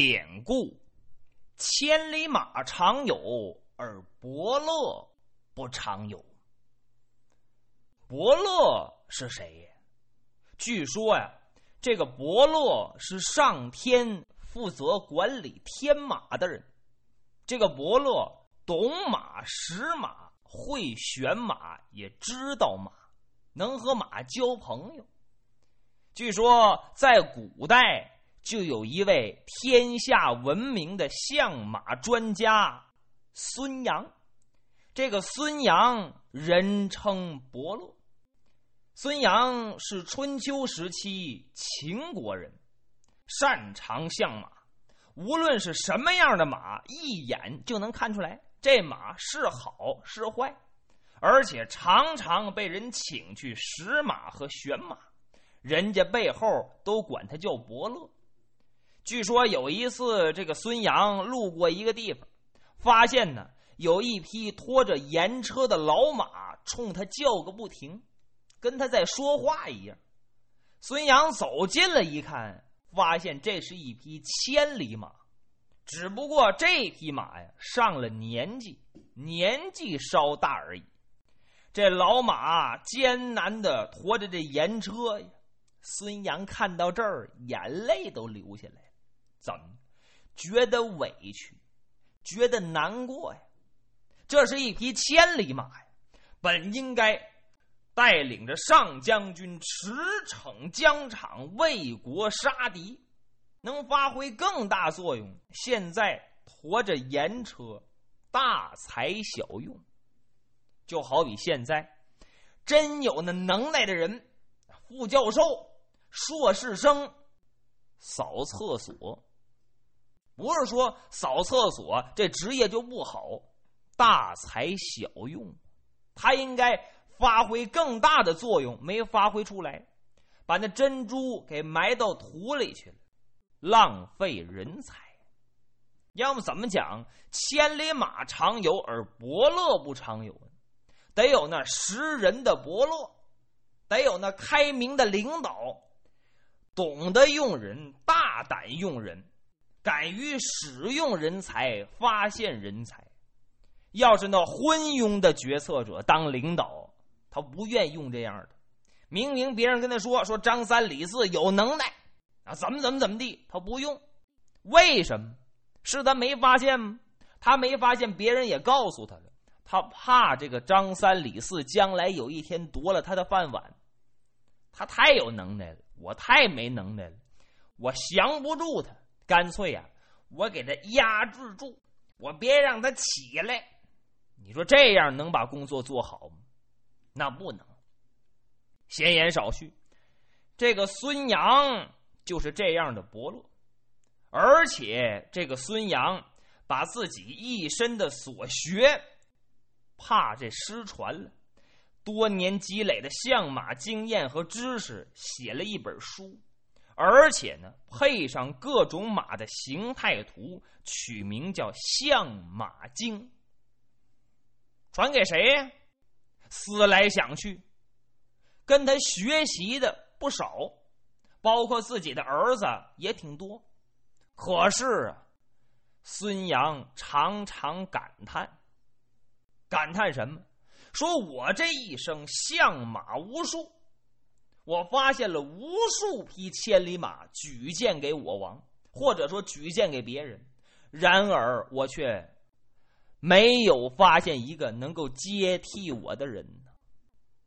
典故：千里马常有，而伯乐不常有。伯乐是谁？据说呀，这个伯乐是上天负责管理天马的人。这个伯乐懂马、识马、会选马，也知道马，能和马交朋友。据说在古代。就有一位天下闻名的相马专家孙阳，这个孙阳人称伯乐。孙阳是春秋时期秦国人，擅长相马，无论是什么样的马，一眼就能看出来这马是好是坏，而且常常被人请去识马和选马，人家背后都管他叫伯乐。据说有一次，这个孙杨路过一个地方，发现呢有一匹拖着盐车的老马冲他叫个不停，跟他在说话一样。孙杨走近了一看，发现这是一匹千里马，只不过这匹马呀上了年纪，年纪稍大而已。这老马艰难的驮着这盐车呀，孙杨看到这儿，眼泪都流下来。怎觉得委屈，觉得难过呀？这是一匹千里马呀，本应该带领着上将军驰骋疆场，为国杀敌，能发挥更大作用。现在驮着盐车，大材小用。就好比现在，真有那能耐的人，副教授、硕士生扫厕所。不是说扫厕所这职业就不好，大材小用，他应该发挥更大的作用，没发挥出来，把那珍珠给埋到土里去了，浪费人才。要么怎么讲？千里马常有，而伯乐不常有。得有那识人的伯乐，得有那开明的领导，懂得用人，大胆用人。敢于使用人才，发现人才。要是那昏庸的决策者当领导，他不愿用这样的。明明别人跟他说说张三李四有能耐啊，怎么怎么怎么地，他不用。为什么？是他没发现吗？他没发现，别人也告诉他了。他怕这个张三李四将来有一天夺了他的饭碗。他太有能耐了，我太没能耐了，我降不住他。干脆呀，我给他压制住，我别让他起来。你说这样能把工作做好吗？那不能。闲言少叙，这个孙杨就是这样的伯乐，而且这个孙杨把自己一身的所学，怕这失传了，多年积累的相马经验和知识，写了一本书。而且呢，配上各种马的形态图，取名叫《相马经》。传给谁呀？思来想去，跟他学习的不少，包括自己的儿子也挺多。可是啊，孙杨常常感叹，感叹什么？说我这一生相马无数。我发现了无数匹千里马举荐给我王，或者说举荐给别人，然而我却没有发现一个能够接替我的人。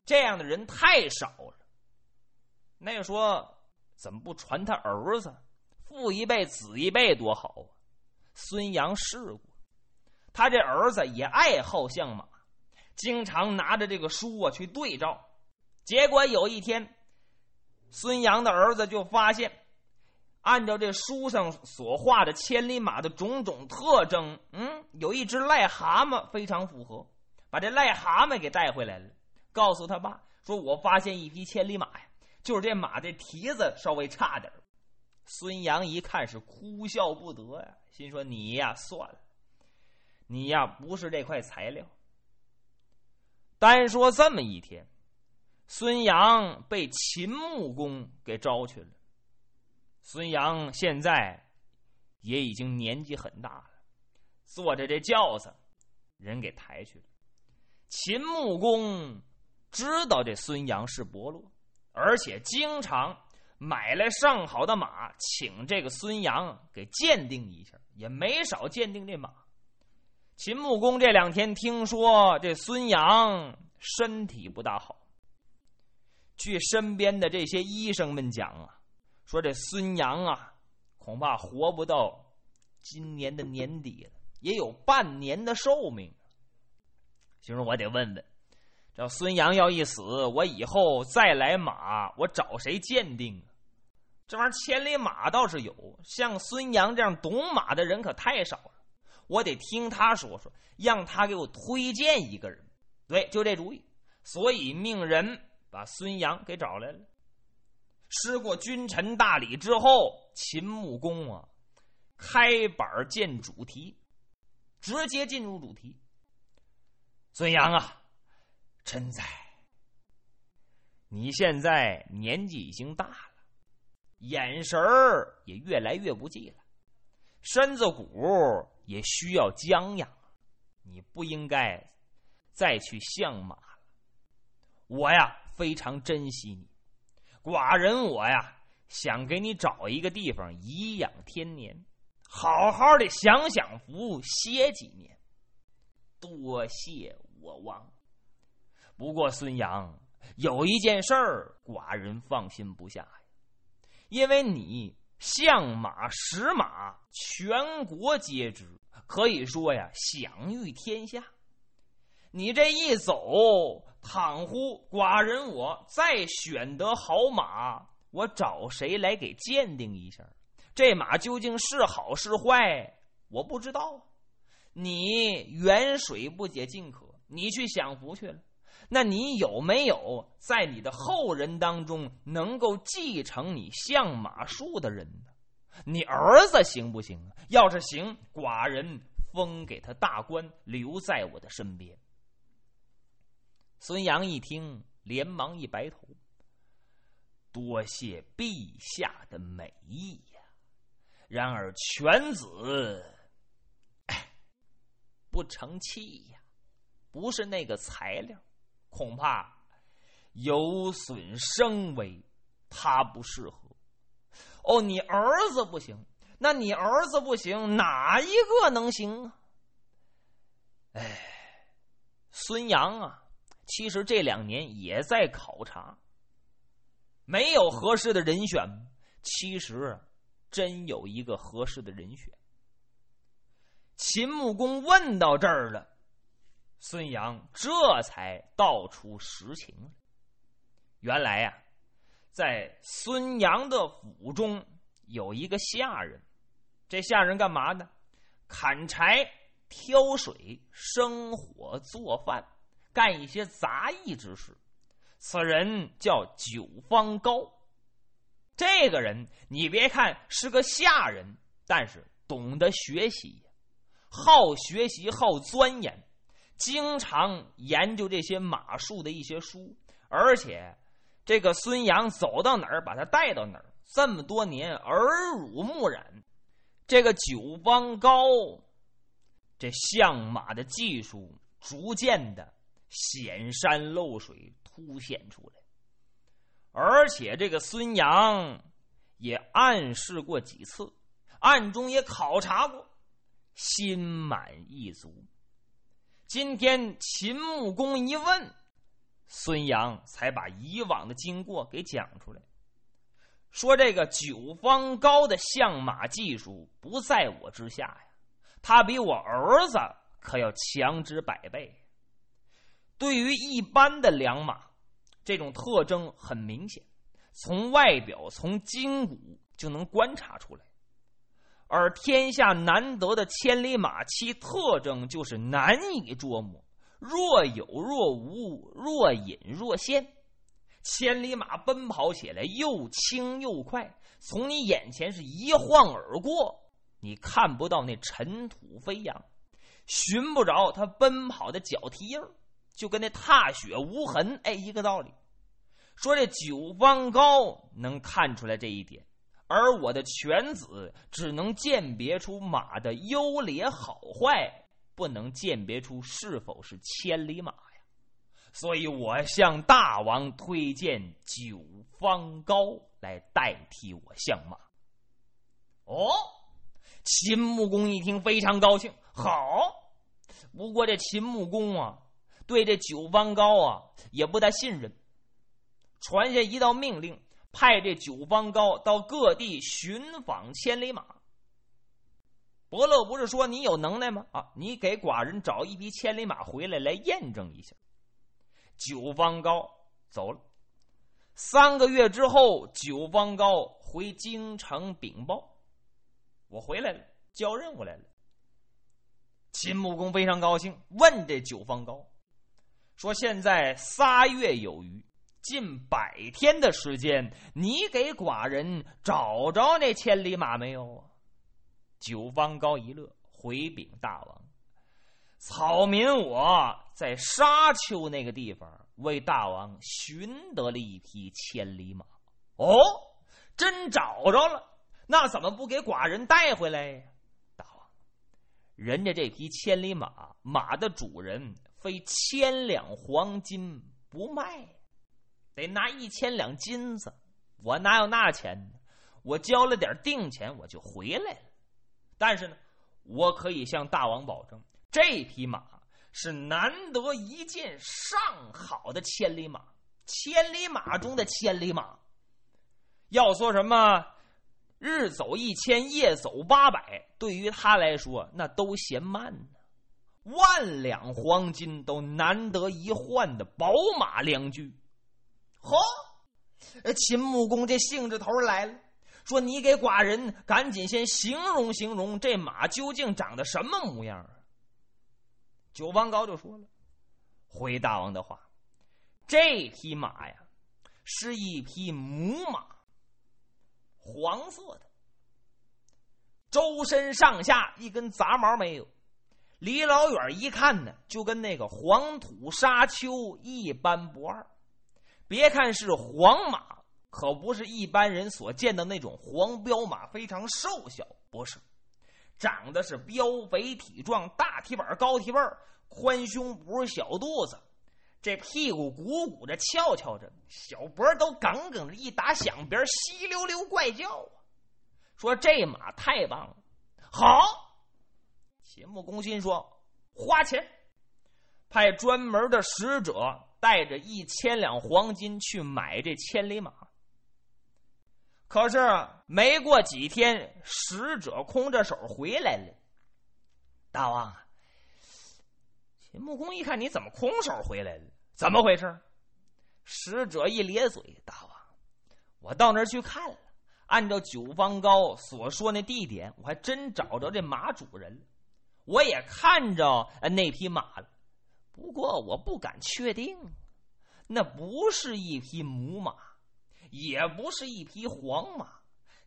这样的人太少了。那说怎么不传他儿子，父一辈子一辈多好啊？孙杨试过，他这儿子也爱好相马，经常拿着这个书啊去对照，结果有一天。孙杨的儿子就发现，按照这书上所画的千里马的种种特征，嗯，有一只癞蛤蟆非常符合，把这癞蛤蟆给带回来了，告诉他爸说：“我发现一匹千里马呀，就是这马这蹄子稍微差点孙杨一看是哭笑不得呀，心说：“你呀，算了，你呀不是这块材料。”单说这么一天。孙杨被秦穆公给招去了。孙杨现在也已经年纪很大了，坐着这轿子，人给抬去了。秦穆公知道这孙杨是伯乐，而且经常买来上好的马，请这个孙杨给鉴定一下，也没少鉴定这马。秦穆公这两天听说这孙杨身体不大好，据身边的这些医生们讲啊，说这孙杨啊，恐怕活不到今年的年底了，也有半年的寿命。心说我得问问，这孙杨要一死，我以后再来马，我找谁鉴定啊？这玩意儿千里马倒是有，像孙杨这样懂马的人可太少了。我得听他说说，让他给我推荐一个人。对，就这主意。所以命人把孙杨给找来了。施过君臣大礼之后，秦穆公啊，开板见主题，直接进入主题。孙杨啊，臣在。你现在年纪已经大了，眼神儿也越来越不济了，身子骨也需要将养，你不应该再去相马了。我呀，非常珍惜你，寡人我呀，想给你找一个地方颐养天年，好好的享享福，歇几年。多谢我王。不过孙杨有一件事儿，寡人放心不下呀，因为你相马、识马，全国皆知，可以说呀，享誉天下。你这一走，倘乎寡人我再选得好马，我找谁来给鉴定一下？这马究竟是好是坏，我不知道。你远水不解近渴，你去享福去了。那你有没有在你的后人当中能够继承你相马术的人呢？你儿子行不行啊？要是行，寡人封给他大官，留在我的身边。孙杨一听，连忙一白头：“多谢陛下的美意呀！然而犬子……”不成器呀，不是那个材料，恐怕有损声威，他不适合。哦，你儿子不行，那你儿子不行，哪一个能行啊？哎，孙杨啊，其实这两年也在考察，没有合适的人选。其实，真有一个合适的人选。秦穆公问到这儿了，孙杨这才道出实情原来呀，在孙杨的府中有一个下人，这下人干嘛呢？砍柴、挑水、生火、做饭，干一些杂役之事。此人叫九方高。这个人，你别看是个下人，但是懂得学习。好学习，好钻研，经常研究这些马术的一些书，而且这个孙杨走到哪儿，把他带到哪儿。这么多年耳濡目染，这个九方高，这相马的技术逐渐的显山露水，凸显出来。而且这个孙杨也暗示过几次，暗中也考察过。心满意足。今天秦穆公一问，孙杨才把以往的经过给讲出来，说这个九方高的相马技术不在我之下呀，他比我儿子可要强之百倍。对于一般的良马，这种特征很明显，从外表、从筋骨就能观察出来。而天下难得的千里马，其特征就是难以捉摸，若有若无，若隐若现。千里马奔跑起来又轻又快，从你眼前是一晃而过，你看不到那尘土飞扬，寻不着它奔跑的脚蹄印就跟那踏雪无痕哎一个道理。说这九方高能看出来这一点。而我的犬子只能鉴别出马的优劣好坏，不能鉴别出是否是千里马呀。所以我向大王推荐九方高来代替我相马。哦，秦穆公一听非常高兴，好。不过这秦穆公啊，对这九方高啊也不大信任，传下一道命令。派这九方高到各地寻访千里马。伯乐不是说你有能耐吗？啊，你给寡人找一匹千里马回来，来验证一下。九方高走了，三个月之后，九方高回京城禀报：“我回来了，交任务来了。”秦穆公非常高兴，问这九方高说：“现在仨月有余。”近百天的时间，你给寡人找着那千里马没有啊？九方高一乐，回禀大王：“草民我在沙丘那个地方为大王寻得了一匹千里马。”哦，真找着了？那怎么不给寡人带回来呀？大王，人家这匹千里马，马的主人非千两黄金不卖。得拿一千两金子，我哪有那钱呢？我交了点定钱，我就回来了。但是呢，我可以向大王保证，这匹马是难得一见上好的千里马，千里马中的千里马。要说什么日走一千，夜走八百，对于他来说那都嫌慢呢。万两黄金都难得一换的宝马良驹。嚯！秦穆公这兴致头来了，说：“你给寡人赶紧先形容形容这马究竟长得什么模样啊。”九方高就说了：“回大王的话，这匹马呀，是一匹母马，黄色的，周身上下一根杂毛没有，离老远一看呢，就跟那个黄土沙丘一般不二。”别看是黄马，可不是一般人所见的那种黄骠马，非常瘦小，不是，长得是膘肥体壮，大蹄板高蹄背宽胸脯小肚子，这屁股鼓鼓着翘翘着，小脖都梗梗着，一打响鞭稀溜溜怪叫啊！说这马太棒了，好，秦穆公心说花钱，派专门的使者。带着一千两黄金去买这千里马，可是没过几天，使者空着手回来了。大王，秦穆公一看，你怎么空手回来了？怎么回事？使者一咧嘴：“大王，我到那儿去看了，按照九方高所说那地点，我还真找着这马主人了，我也看着那匹马了。”不过我不敢确定，那不是一匹母马，也不是一匹黄马，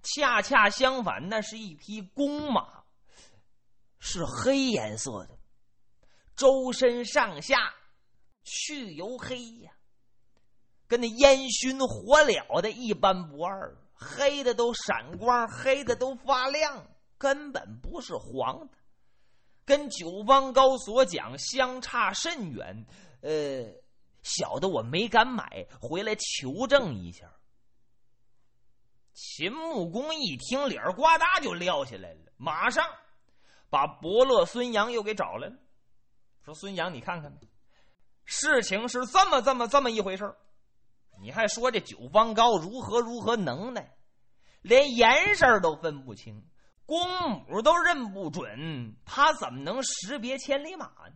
恰恰相反，那是一匹公马，是黑颜色的，周身上下去油黑呀，跟那烟熏火燎的一般不二，黑的都闪光，黑的都发亮，根本不是黄的。跟九方高所讲相差甚远，呃，小的我没敢买，回来求证一下。秦穆公一听，脸呱嗒就撂下来了，马上把伯乐孙杨又给找来了，说：“孙杨，你看看，事情是这么这么这么一回事你还说这九方高如何如何能耐，连颜色都分不清。”公母都认不准，他怎么能识别千里马呢？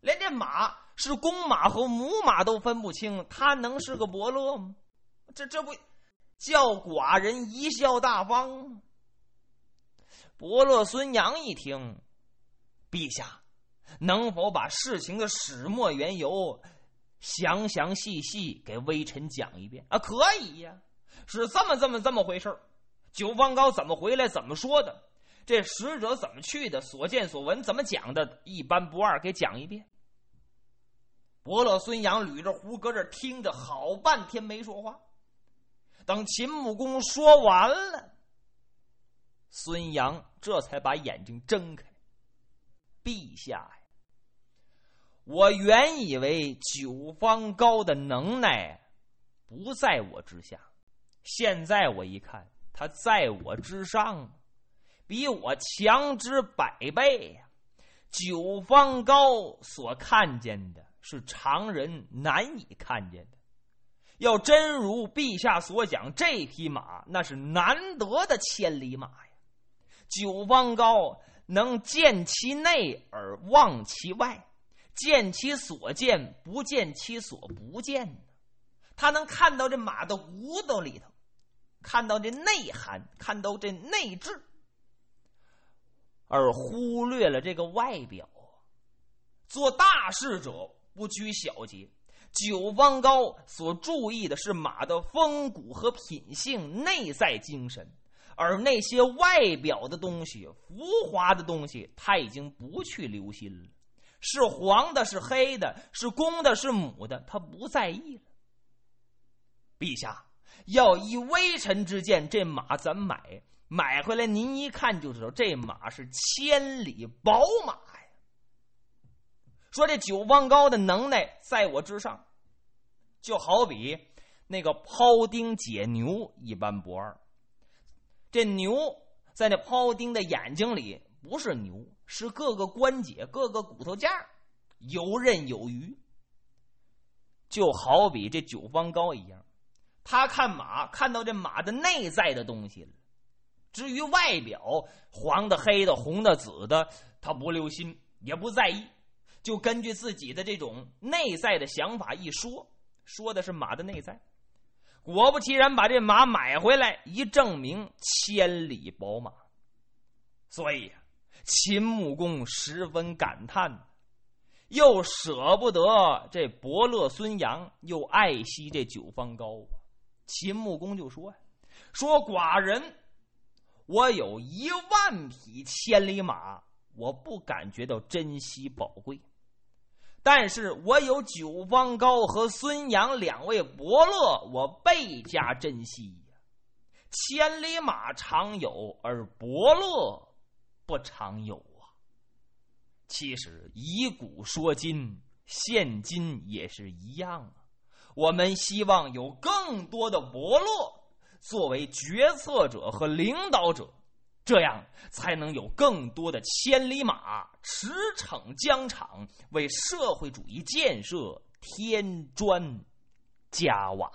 连这马是公马和母马都分不清，他能是个伯乐吗？这这不叫寡人贻笑大方吗？伯乐孙阳一听，陛下能否把事情的始末缘由详详细细给微臣讲一遍啊？可以呀，是这么这么这么回事儿。九方高怎么回来？怎么说的？这使者怎么去的？所见所闻怎么讲的？一般不二，给讲一遍。伯乐孙杨捋着胡搁这听着，好半天没说话。等秦穆公说完了，孙杨这才把眼睛睁开。陛下呀，我原以为九方高的能耐不在我之下，现在我一看，他在我之上，比我强之百倍呀！九方高所看见的是常人难以看见的。要真如陛下所讲，这匹马那是难得的千里马呀！九方高能见其内而忘其外，见其所见，不见其所不见。他能看到这马的骨头里头，看到这内涵，看到这内质，而忽略了这个外表。做大事者不拘小节。九方高所注意的是马的风骨和品性、内在精神，而那些外表的东西、浮华的东西，他已经不去留心了。是黄的，是黑的，是公的，是母的，他不在意了。陛下要依微臣之见，这马咱买？买回来您一看就知道，这马是千里宝马呀。说这九方高的能耐在我之上，就好比那个庖丁解牛一般不二。这牛在那庖丁的眼睛里不是牛，是各个关节、各个骨头架游刃有余。就好比这九方高一样，他看马看到这马的内在的东西了，至于外表黄的、黑的、红的、紫的，他不留心，也不在意。就根据自己的这种内在的想法一说，说的是马的内在。果不其然，把这马买回来，一证明千里宝马。所以，秦穆公十分感叹，又舍不得这伯乐孙阳，又爱惜这九方高。秦穆公就说：“呀说寡人，我有一万匹千里马，我不感觉到珍惜宝贵。”但是我有九方高和孙阳两位伯乐，我倍加珍惜呀。千里马常有，而伯乐不常有啊。其实以古说今，现今也是一样啊。我们希望有更多的伯乐作为决策者和领导者。这样才能有更多的千里马驰骋疆场，为社会主义建设添砖加瓦。